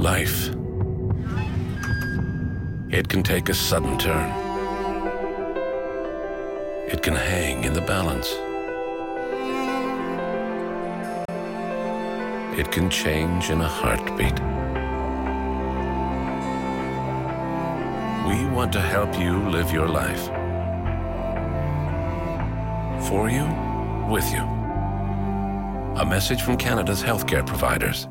Life. It can take a sudden turn. It can hang in the balance. It can change in a heartbeat. We want to help you live your life. For you, with you. A message from Canada's healthcare providers.